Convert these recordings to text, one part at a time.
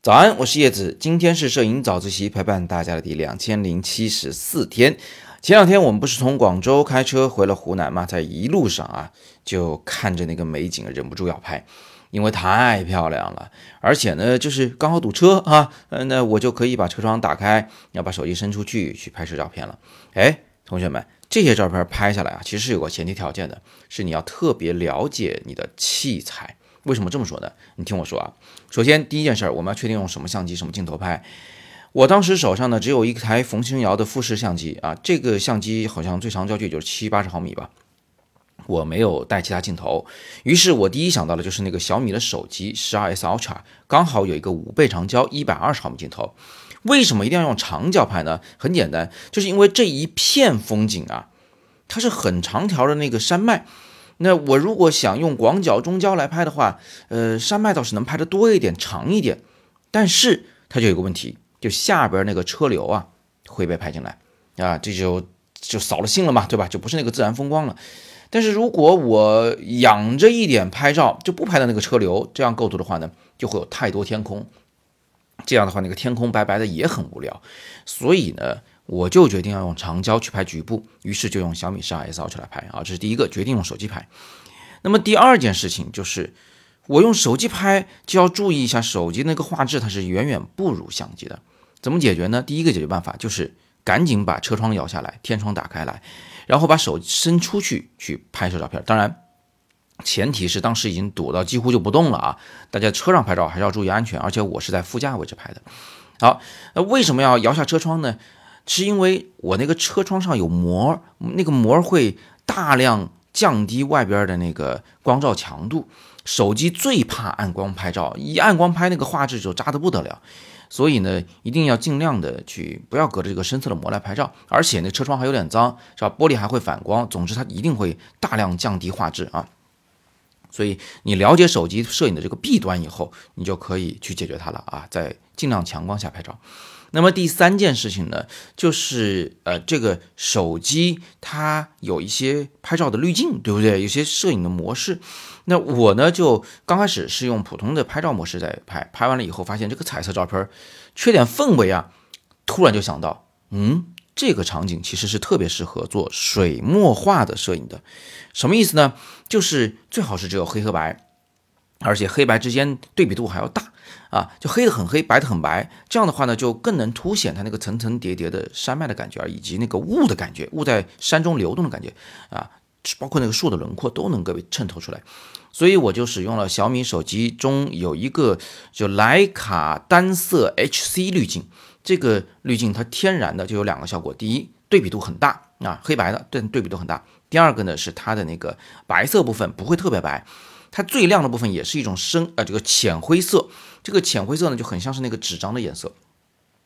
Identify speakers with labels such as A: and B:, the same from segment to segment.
A: 早安，我是叶子，今天是摄影早自习陪伴大家的第两千零七十四天。前两天我们不是从广州开车回了湖南吗？在一路上啊，就看着那个美景，忍不住要拍，因为太漂亮了。而且呢，就是刚好堵车啊，那我就可以把车窗打开，要把手机伸出去去拍摄照片了。哎，同学们，这些照片拍下来啊，其实是有个前提条件的，是你要特别了解你的器材。为什么这么说呢？你听我说啊，首先第一件事，我们要确定用什么相机、什么镜头拍。我当时手上呢只有一台冯星瑶的富士相机啊，这个相机好像最长焦距就是七八十毫米吧，我没有带其他镜头，于是我第一想到的就是那个小米的手机十二 S Ultra，刚好有一个五倍长焦一百二十毫米镜头。为什么一定要用长焦拍呢？很简单，就是因为这一片风景啊，它是很长条的那个山脉，那我如果想用广角、中焦来拍的话，呃，山脉倒是能拍的多一点、长一点，但是它就有个问题。就下边那个车流啊会被拍进来啊，这就就扫了兴了嘛，对吧？就不是那个自然风光了。但是如果我仰着一点拍照，就不拍到那个车流，这样构图的话呢，就会有太多天空。这样的话，那个天空白白的也很无聊。所以呢，我就决定要用长焦去拍局部，于是就用小米十二 S Ultra 来拍啊。这是第一个决定用手机拍。那么第二件事情就是。我用手机拍就要注意一下手机那个画质，它是远远不如相机的。怎么解决呢？第一个解决办法就是赶紧把车窗摇下来，天窗打开来，然后把手伸出去去拍摄照片。当然，前提是当时已经堵到几乎就不动了啊！大家车上拍照还是要注意安全，而且我是在副驾位置拍的。好，那为什么要摇下车窗呢？是因为我那个车窗上有膜，那个膜会大量降低外边的那个光照强度。手机最怕暗光拍照，一暗光拍那个画质就渣得不得了，所以呢，一定要尽量的去不要隔着这个深色的膜来拍照，而且那车窗还有点脏，是吧？玻璃还会反光，总之它一定会大量降低画质啊。所以你了解手机摄影的这个弊端以后，你就可以去解决它了啊，在尽量强光下拍照。那么第三件事情呢，就是呃，这个手机它有一些拍照的滤镜，对不对？有些摄影的模式。那我呢，就刚开始是用普通的拍照模式在拍，拍完了以后发现这个彩色照片缺点氛围啊，突然就想到，嗯，这个场景其实是特别适合做水墨画的摄影的。什么意思呢？就是最好是只有黑和白，而且黑白之间对比度还要大。啊，就黑的很黑，白的很白，这样的话呢，就更能凸显它那个层层叠叠的山脉的感觉，以及那个雾的感觉，雾在山中流动的感觉啊，包括那个树的轮廓都能够被衬托出来。所以我就使用了小米手机中有一个就徕卡单色 HC 滤镜，这个滤镜它天然的就有两个效果：第一，对比度很大啊，黑白的对对比度很大；第二个呢是它的那个白色部分不会特别白。它最亮的部分也是一种深呃这个浅灰色，这个浅灰色呢就很像是那个纸张的颜色，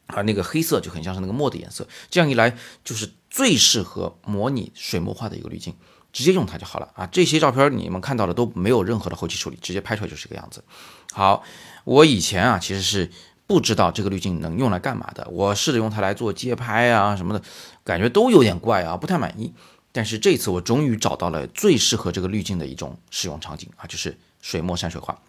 A: 而那个黑色就很像是那个墨的颜色。这样一来就是最适合模拟水墨画的一个滤镜，直接用它就好了啊。这些照片你们看到的都没有任何的后期处理，直接拍出来就是这个样子。好，我以前啊其实是不知道这个滤镜能用来干嘛的，我试着用它来做街拍啊什么的，感觉都有点怪啊，不太满意。但是这次我终于找到了最适合这个滤镜的一种使用场景啊，就是水墨山水画。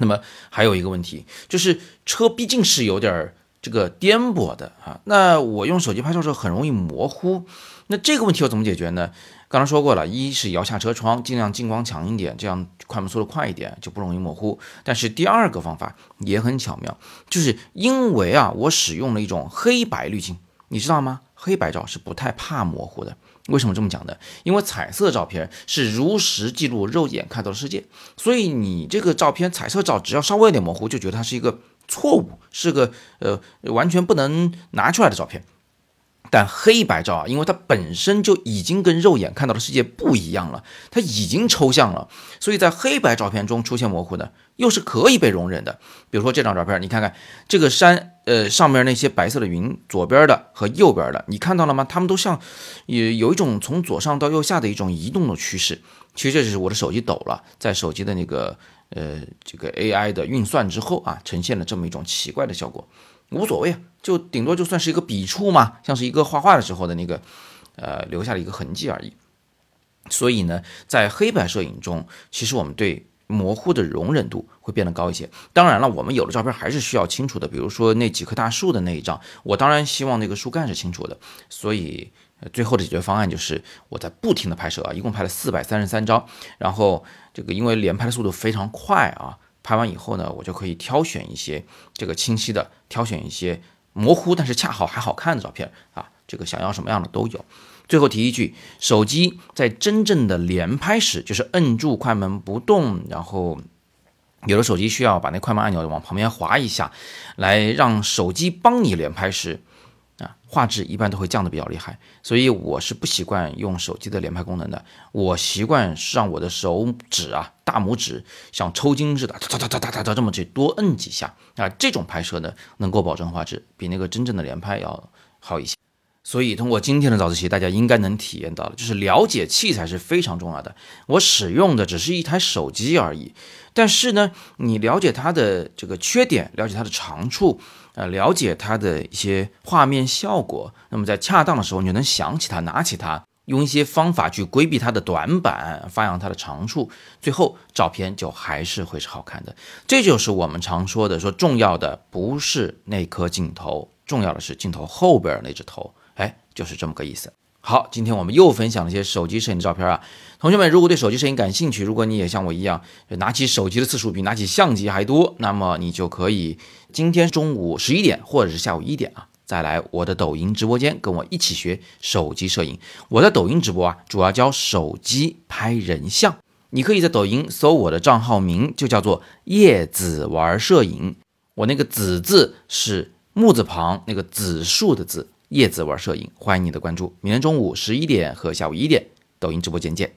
A: 那么还有一个问题，就是车毕竟是有点这个颠簸的啊，那我用手机拍照时候很容易模糊。那这个问题要怎么解决呢？刚才说过了，一是摇下车窗，尽量近光强一点，这样快门速度快一点，就不容易模糊。但是第二个方法也很巧妙，就是因为啊，我使用了一种黑白滤镜，你知道吗？黑白照是不太怕模糊的。为什么这么讲呢？因为彩色照片是如实记录肉眼看到的世界，所以你这个照片彩色照只要稍微有点模糊，就觉得它是一个错误，是个呃完全不能拿出来的照片。但黑白照啊，因为它本身就已经跟肉眼看到的世界不一样了，它已经抽象了，所以在黑白照片中出现模糊呢，又是可以被容忍的。比如说这张照片，你看看这个山，呃，上面那些白色的云，左边的和右边的，你看到了吗？它们都像，有有一种从左上到右下的一种移动的趋势。其实这是我的手机抖了，在手机的那个呃这个 AI 的运算之后啊，呈现了这么一种奇怪的效果。无所谓啊，就顶多就算是一个笔触嘛，像是一个画画的时候的那个，呃，留下了一个痕迹而已。所以呢，在黑白摄影中，其实我们对模糊的容忍度会变得高一些。当然了，我们有的照片还是需要清楚的，比如说那几棵大树的那一张，我当然希望那个树干是清楚的。所以最后的解决方案就是我在不停的拍摄啊，一共拍了四百三十三张，然后这个因为连拍的速度非常快啊，拍完以后呢，我就可以挑选一些这个清晰的，挑选一些模糊但是恰好还好看的照片啊，这个想要什么样的都有。最后提一句，手机在真正的连拍时，就是摁住快门不动，然后有的手机需要把那快门按钮往旁边滑一下，来让手机帮你连拍时，啊，画质一般都会降的比较厉害。所以我是不习惯用手机的连拍功能的，我习惯是让我的手指啊，大拇指像抽筋似的，哒哒哒哒哒哒这么去多摁几下啊，这种拍摄呢，能够保证画质，比那个真正的连拍要好一些。所以，通过今天的早自习，大家应该能体验到了，就是了解器材是非常重要的。我使用的只是一台手机而已，但是呢，你了解它的这个缺点，了解它的长处，呃，了解它的一些画面效果，那么在恰当的时候，你就能想起它，拿起它，用一些方法去规避它的短板，发扬它的长处，最后照片就还是会是好看的。这就是我们常说的，说重要的不是那颗镜头，重要的是镜头后边那只头。哎，就是这么个意思。好，今天我们又分享了一些手机摄影照片啊。同学们，如果对手机摄影感兴趣，如果你也像我一样拿起手机的次数比拿起相机还多，那么你就可以今天中午十一点或者是下午一点啊，再来我的抖音直播间跟我一起学手机摄影。我的抖音直播啊，主要教手机拍人像。你可以在抖音搜我的账号名，就叫做叶子玩摄影。我那个子字是木字旁那个子树的字。叶子玩摄影，欢迎你的关注。明天中午十一点和下午一点，抖音直播间见。